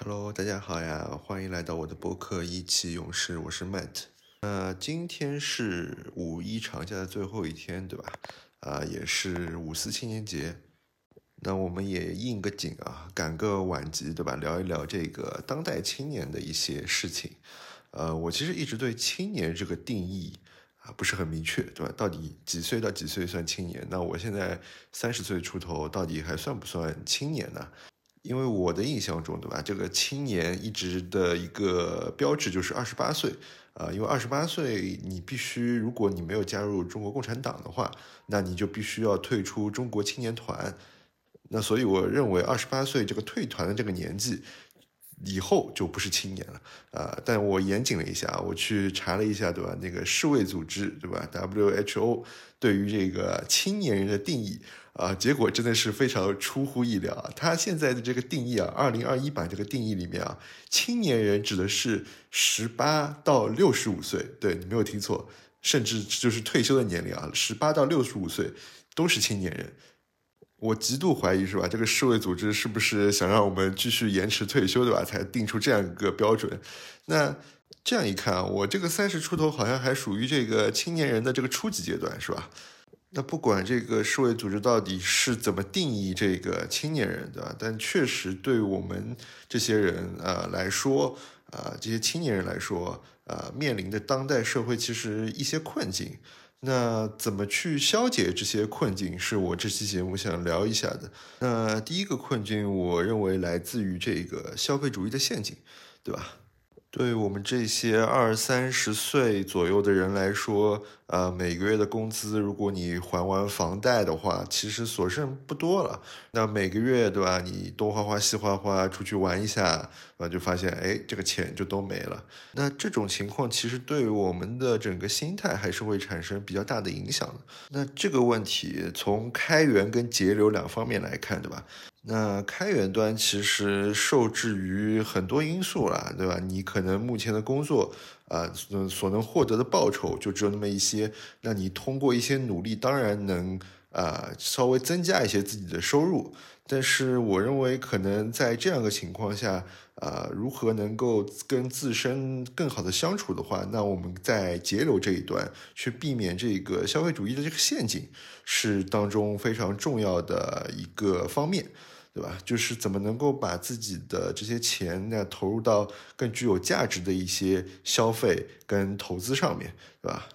Hello，大家好呀，欢迎来到我的播客《一期勇士》，我是 Matt。那今天是五一长假的最后一天，对吧？啊，也是五四青年节。那我们也应个景啊，赶个晚集，对吧？聊一聊这个当代青年的一些事情。呃，我其实一直对青年这个定义啊不是很明确，对吧？到底几岁到几岁算青年？那我现在三十岁出头，到底还算不算青年呢？因为我的印象中，对吧？这个青年一直的一个标志就是二十八岁，啊，因为二十八岁你必须，如果你没有加入中国共产党的话，那你就必须要退出中国青年团。那所以我认为二十八岁这个退团的这个年纪。以后就不是青年了，啊！但我严谨了一下，我去查了一下，对吧？那个世卫组织，对吧？WHO 对于这个青年人的定义，啊，结果真的是非常出乎意料啊！他现在的这个定义啊，二零二一版这个定义里面啊，青年人指的是十八到六十五岁，对你没有听错，甚至就是退休的年龄啊，十八到六十五岁都是青年人。我极度怀疑，是吧？这个世卫组织是不是想让我们继续延迟退休，对吧？才定出这样一个标准？那这样一看啊，我这个三十出头好像还属于这个青年人的这个初级阶段，是吧？那不管这个世卫组织到底是怎么定义这个青年人的，但确实对我们这些人啊来说，啊这些青年人来说，啊面临的当代社会其实一些困境。那怎么去消解这些困境，是我这期节目想聊一下的。那第一个困境，我认为来自于这个消费主义的陷阱，对吧？对于我们这些二三十岁左右的人来说，呃，每个月的工资，如果你还完房贷的话，其实所剩不多了。那每个月，对吧？你东花花西花花出去玩一下，啊，就发现，哎，这个钱就都没了。那这种情况，其实对我们的整个心态还是会产生比较大的影响的。那这个问题，从开源跟节流两方面来看，对吧？那开源端其实受制于很多因素啦，对吧？你可能目前的工作啊，所能获得的报酬就只有那么一些。那你通过一些努力，当然能啊稍微增加一些自己的收入。但是我认为，可能在这样的情况下，啊，如何能够跟自身更好的相处的话，那我们在节流这一端去避免这个消费主义的这个陷阱，是当中非常重要的一个方面。对吧？就是怎么能够把自己的这些钱呢投入到更具有价值的一些消费跟投资上面，对吧？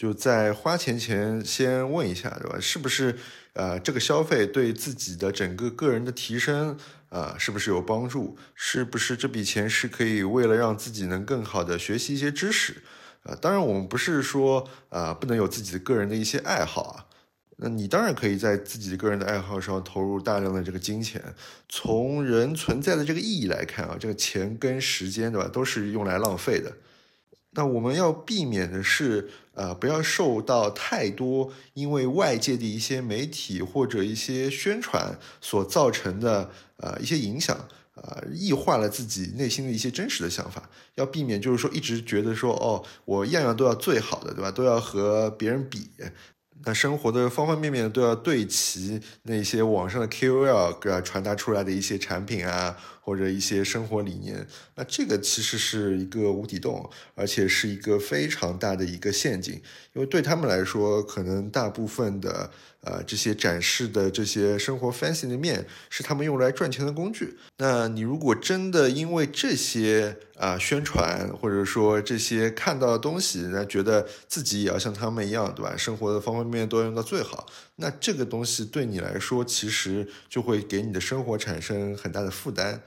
就在花钱前先问一下，对吧？是不是呃这个消费对自己的整个个人的提升啊是不是有帮助？是不是这笔钱是可以为了让自己能更好的学习一些知识？啊，当然我们不是说啊不能有自己的个人的一些爱好啊。那你当然可以在自己个人的爱好上投入大量的这个金钱。从人存在的这个意义来看啊，这个钱跟时间，对吧，都是用来浪费的。那我们要避免的是，呃，不要受到太多因为外界的一些媒体或者一些宣传所造成的呃一些影响，呃，异化了自己内心的一些真实的想法。要避免就是说一直觉得说，哦，我样样都要最好的，对吧？都要和别人比。那生活的方方面面都要对齐那些网上的 KOL 给传达出来的一些产品啊，或者一些生活理念，那这个其实是一个无底洞，而且是一个非常大的一个陷阱，因为对他们来说，可能大部分的。呃，这些展示的这些生活 fancy 的面是他们用来赚钱的工具。那你如果真的因为这些啊宣传，或者说这些看到的东西，那觉得自己也要像他们一样，对吧？生活的方方面面都要用到最好，那这个东西对你来说，其实就会给你的生活产生很大的负担，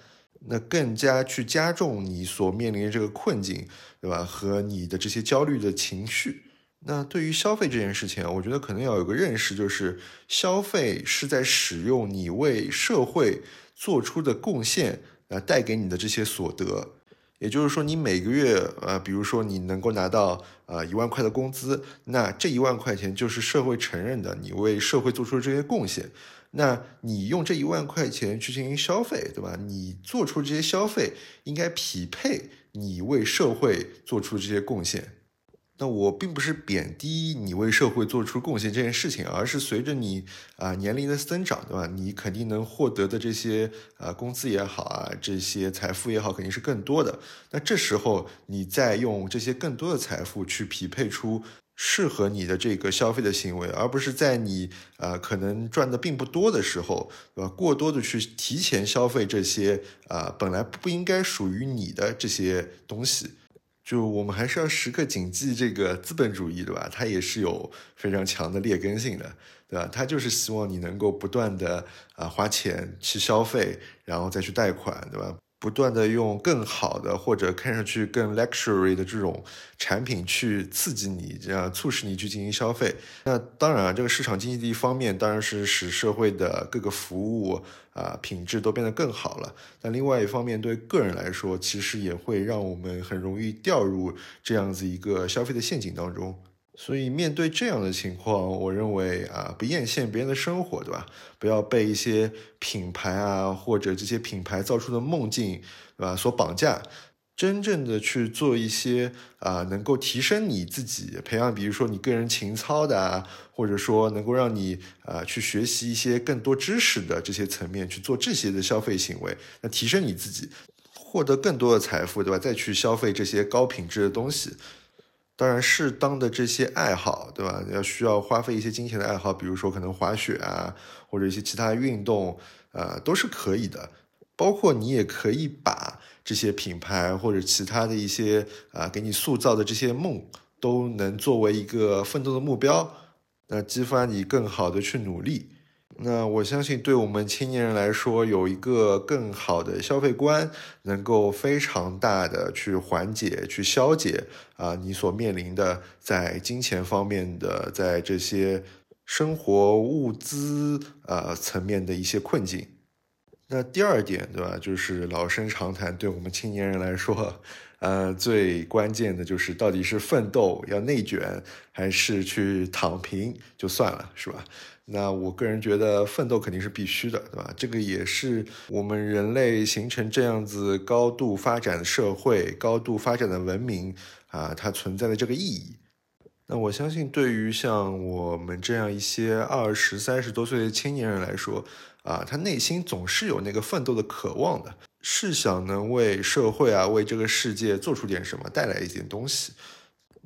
那更加去加重你所面临的这个困境，对吧？和你的这些焦虑的情绪。那对于消费这件事情，我觉得可能要有个认识，就是消费是在使用你为社会做出的贡献啊带给你的这些所得。也就是说，你每个月呃，比如说你能够拿到呃一万块的工资，那这一万块钱就是社会承认的你为社会做出这些贡献。那你用这一万块钱去进行消费，对吧？你做出这些消费应该匹配你为社会做出这些贡献。那我并不是贬低你为社会做出贡献这件事情，而是随着你啊年龄的增长，对吧？你肯定能获得的这些啊工资也好啊，这些财富也好，肯定是更多的。那这时候你再用这些更多的财富去匹配出。适合你的这个消费的行为，而不是在你呃可能赚的并不多的时候，对吧？过多的去提前消费这些啊本来不应该属于你的这些东西。就我们还是要时刻谨记这个资本主义，对吧？它也是有非常强的劣根性的，对吧？它就是希望你能够不断的啊花钱去消费，然后再去贷款，对吧？不断的用更好的或者看上去更 luxury 的这种产品去刺激你，这样促使你去进行消费。那当然，这个市场经济的一方面当然是使社会的各个服务啊品质都变得更好了。但另外一方面，对个人来说，其实也会让我们很容易掉入这样子一个消费的陷阱当中。所以面对这样的情况，我认为啊，不艳羡别人的生活，对吧？不要被一些品牌啊或者这些品牌造出的梦境，对吧？所绑架，真正的去做一些啊能够提升你自己、培养，比如说你个人情操的啊，或者说能够让你啊去学习一些更多知识的这些层面去做这些的消费行为，那提升你自己，获得更多的财富，对吧？再去消费这些高品质的东西。当然，适当的这些爱好，对吧？要需要花费一些金钱的爱好，比如说可能滑雪啊，或者一些其他运动，呃，都是可以的。包括你也可以把这些品牌或者其他的一些啊，给你塑造的这些梦，都能作为一个奋斗的目标，那激发你更好的去努力。那我相信，对我们青年人来说，有一个更好的消费观，能够非常大的去缓解、去消解啊，你所面临的在金钱方面的，在这些生活物资呃层面的一些困境。那第二点，对吧？就是老生常谈，对我们青年人来说，呃，最关键的就是到底是奋斗要内卷，还是去躺平就算了，是吧？那我个人觉得奋斗肯定是必须的，对吧？这个也是我们人类形成这样子高度发展的社会、高度发展的文明啊，它存在的这个意义。那我相信，对于像我们这样一些二十三十多岁的青年人来说，啊，他内心总是有那个奋斗的渴望的，是想能为社会啊、为这个世界做出点什么，带来一点东西。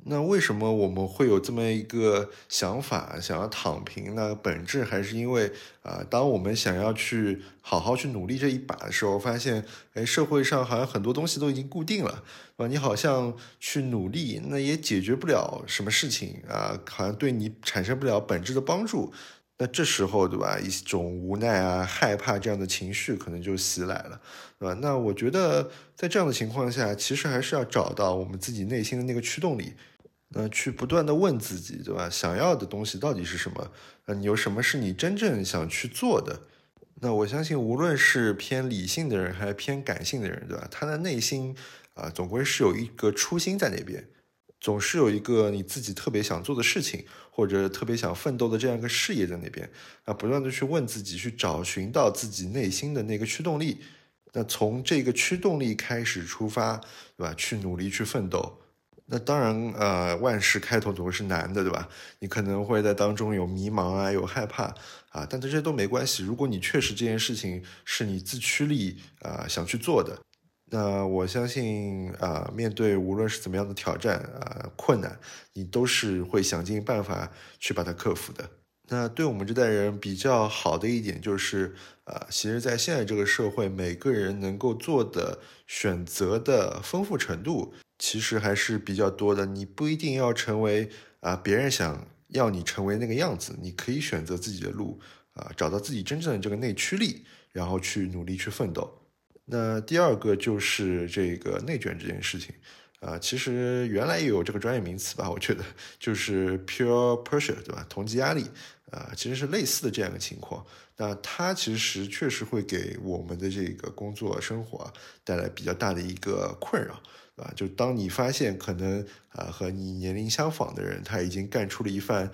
那为什么我们会有这么一个想法，想要躺平呢？本质还是因为啊，当我们想要去好好去努力这一把的时候，发现，哎，社会上好像很多东西都已经固定了，啊？你好像去努力，那也解决不了什么事情啊，好像对你产生不了本质的帮助。那这时候，对吧？一种无奈啊、害怕这样的情绪可能就袭来了，对吧？那我觉得在这样的情况下，其实还是要找到我们自己内心的那个驱动力。那去不断的问自己，对吧？想要的东西到底是什么？呃，你有什么是你真正想去做的？那我相信，无论是偏理性的人还是偏感性的人，对吧？他的内心啊，总归是有一个初心在那边，总是有一个你自己特别想做的事情，或者特别想奋斗的这样一个事业在那边。啊，不断的去问自己，去找寻到自己内心的那个驱动力。那从这个驱动力开始出发，对吧？去努力去奋斗。那当然，呃，万事开头总是难的，对吧？你可能会在当中有迷茫啊，有害怕啊，但这些都没关系。如果你确实这件事情是你自驱力啊想去做的，那我相信啊，面对无论是怎么样的挑战啊困难，你都是会想尽办法去把它克服的。那对我们这代人比较好的一点就是，啊，其实，在现在这个社会，每个人能够做的选择的丰富程度。其实还是比较多的，你不一定要成为啊别人想要你成为那个样子，你可以选择自己的路啊，找到自己真正的这个内驱力，然后去努力去奋斗。那第二个就是这个内卷这件事情啊，其实原来也有这个专业名词吧，我觉得就是 pure pressure，对吧？同级压力啊，其实是类似的这样一个情况。那它其实确实会给我们的这个工作生活带来比较大的一个困扰。啊，就当你发现可能啊和你年龄相仿的人，他已经干出了一番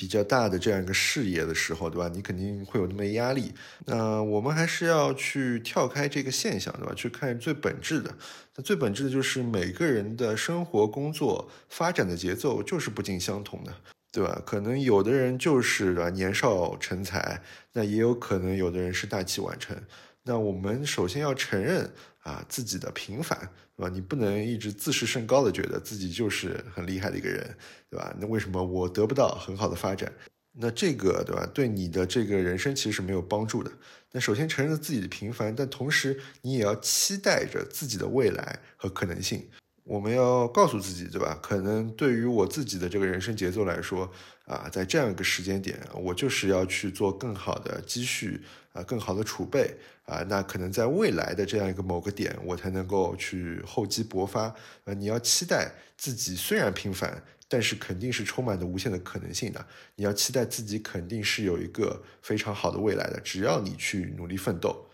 比较大的这样一个事业的时候，对吧？你肯定会有那么压力。那我们还是要去跳开这个现象，对吧？去看最本质的。那最本质的就是每个人的生活、工作发展的节奏就是不尽相同的，对吧？可能有的人就是啊年少成才，那也有可能有的人是大器晚成。那我们首先要承认啊自己的平凡，对吧？你不能一直自视甚高的觉得自己就是很厉害的一个人，对吧？那为什么我得不到很好的发展？那这个对吧？对你的这个人生其实是没有帮助的。那首先承认了自己的平凡，但同时你也要期待着自己的未来和可能性。我们要告诉自己，对吧？可能对于我自己的这个人生节奏来说，啊，在这样一个时间点，我就是要去做更好的积蓄啊，更好的储备啊。那可能在未来的这样一个某个点，我才能够去厚积薄发。呃，你要期待自己虽然平凡，但是肯定是充满着无限的可能性的。你要期待自己肯定是有一个非常好的未来的，只要你去努力奋斗。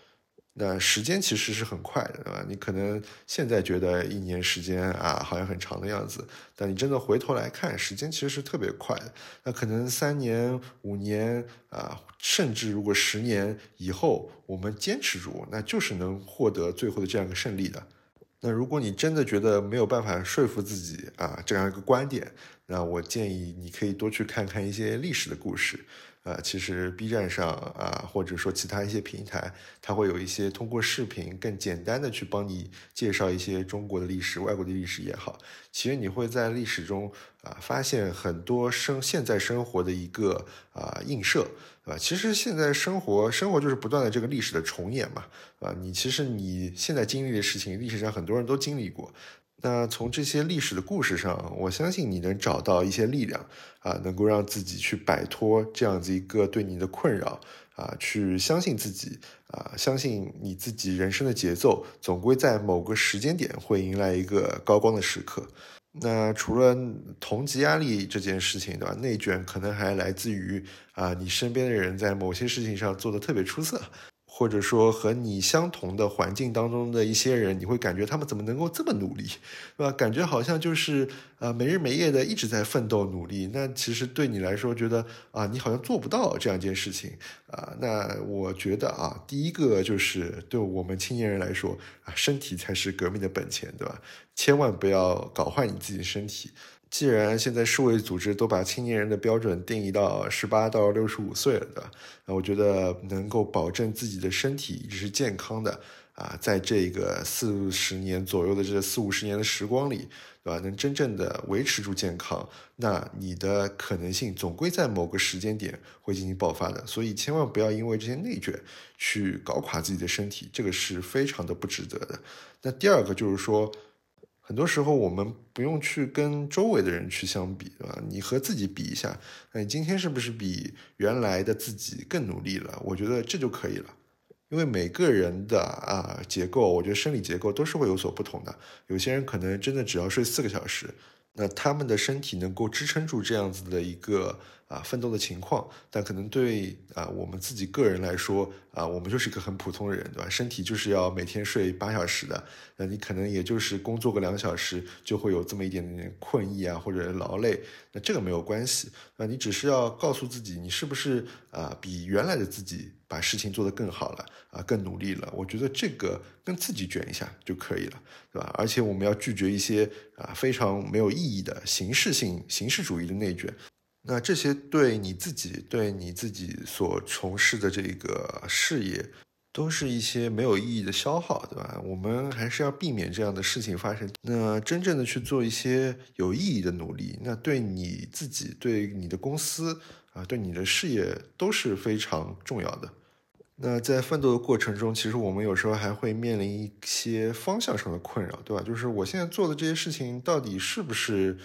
那时间其实是很快的，对吧？你可能现在觉得一年时间啊，好像很长的样子，但你真的回头来看，时间其实是特别快的。那可能三年、五年啊，甚至如果十年以后，我们坚持住，那就是能获得最后的这样一个胜利的。那如果你真的觉得没有办法说服自己啊，这样一个观点，那我建议你可以多去看看一些历史的故事。啊，其实 B 站上啊，或者说其他一些平台，它会有一些通过视频更简单的去帮你介绍一些中国的历史、外国的历史也好。其实你会在历史中啊发现很多生现在生活的一个啊映射，对吧？其实现在生活生活就是不断的这个历史的重演嘛，啊，你其实你现在经历的事情，历史上很多人都经历过。那从这些历史的故事上，我相信你能找到一些力量啊，能够让自己去摆脱这样子一个对你的困扰啊，去相信自己啊，相信你自己人生的节奏，总归在某个时间点会迎来一个高光的时刻。那除了同级压力这件事情，对吧？内卷可能还来自于啊，你身边的人在某些事情上做的特别出色。或者说和你相同的环境当中的一些人，你会感觉他们怎么能够这么努力，对吧？感觉好像就是呃没日没夜的一直在奋斗努力。那其实对你来说，觉得啊你好像做不到这样一件事情啊。那我觉得啊，第一个就是对我们青年人来说啊，身体才是革命的本钱，对吧？千万不要搞坏你自己的身体。既然现在世卫组织都把青年人的标准定义到十八到六十五岁了，对吧？那我觉得能够保证自己的身体一直是健康的啊，在这个四十年左右的这四五十年的时光里，对吧？能真正的维持住健康，那你的可能性总归在某个时间点会进行爆发的。所以千万不要因为这些内卷去搞垮自己的身体，这个是非常的不值得的。那第二个就是说。很多时候，我们不用去跟周围的人去相比，对吧？你和自己比一下，那你今天是不是比原来的自己更努力了？我觉得这就可以了。因为每个人的啊结构，我觉得生理结构都是会有所不同的。有些人可能真的只要睡四个小时，那他们的身体能够支撑住这样子的一个。啊，奋斗的情况，但可能对啊我们自己个人来说，啊我们就是一个很普通的人，对吧？身体就是要每天睡八小时的，那你可能也就是工作个两小时，就会有这么一点点困意啊，或者劳累，那这个没有关系，那你只是要告诉自己，你是不是啊比原来的自己把事情做得更好了，啊更努力了？我觉得这个跟自己卷一下就可以了，对吧？而且我们要拒绝一些啊非常没有意义的形式性、形式主义的内卷。那这些对你自己、对你自己所从事的这个事业，都是一些没有意义的消耗，对吧？我们还是要避免这样的事情发生。那真正的去做一些有意义的努力，那对你自己、对你的公司啊、对你的事业都是非常重要的。那在奋斗的过程中，其实我们有时候还会面临一些方向上的困扰，对吧？就是我现在做的这些事情，到底是不是？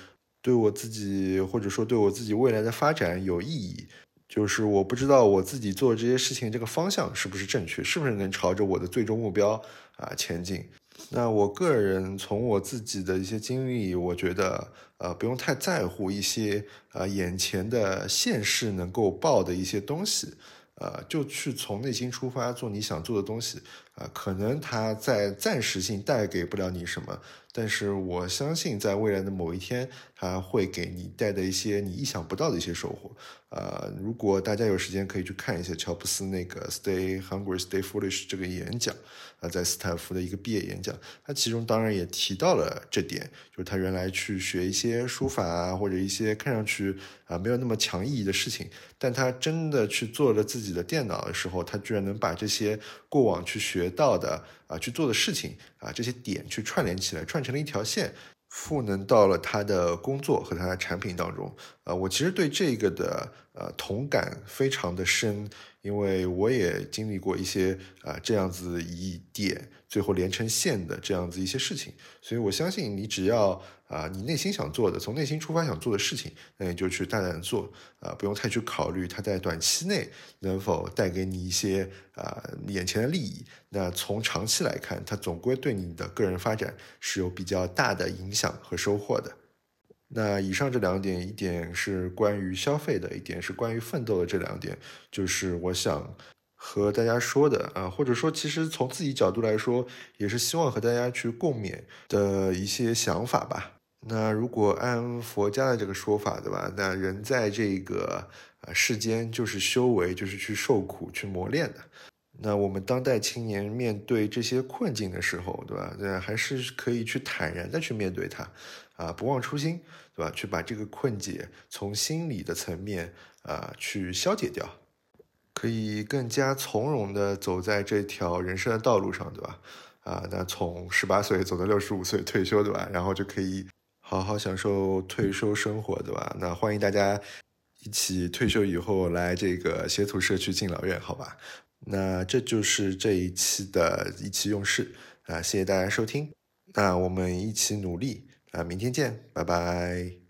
对我自己，或者说对我自己未来的发展有意义，就是我不知道我自己做这些事情这个方向是不是正确，是不是能朝着我的最终目标啊前进。那我个人从我自己的一些经历，我觉得呃不用太在乎一些呃眼前的现世能够报的一些东西，呃就去从内心出发做你想做的东西啊，可能它在暂时性带给不了你什么，但是我相信在未来的某一天，它会给你带的一些你意想不到的一些收获。啊，如果大家有时间可以去看一下乔布斯那个 “Stay Hungry, Stay Foolish” 这个演讲啊，在斯坦福的一个毕业演讲，他其中当然也提到了这点，就是他原来去学一些书法啊，或者一些看上去啊没有那么强意义的事情，但他真的去做了自己的电脑的时候，他居然能把这些过往去学到的啊去做的事情啊这些点去串联起来，串成了一条线。赋能到了他的工作和他的产品当中，啊，我其实对这个的呃同感非常的深，因为我也经历过一些啊这样子一点最后连成线的这样子一些事情，所以我相信你只要。啊，你内心想做的，从内心出发想做的事情，那你就去大胆做啊，不用太去考虑它在短期内能否带给你一些啊眼前的利益。那从长期来看，它总归对你的个人发展是有比较大的影响和收获的。那以上这两点，一点是关于消费的，一点是关于奋斗的，这两点就是我想和大家说的啊，或者说其实从自己角度来说，也是希望和大家去共勉的一些想法吧。那如果按佛家的这个说法，对吧？那人在这个啊世间就是修为，就是去受苦、去磨练的。那我们当代青年面对这些困境的时候，对吧？那还是可以去坦然的去面对它，啊，不忘初心，对吧？去把这个困解从心理的层面啊去消解掉，可以更加从容的走在这条人生的道路上，对吧？啊，那从十八岁走到六十五岁退休，对吧？然后就可以。好好享受退休生活，对吧？那欢迎大家一起退休以后来这个协土社区敬老院，好吧？那这就是这一期的意气用事啊，谢谢大家收听，那我们一起努力啊，明天见，拜拜。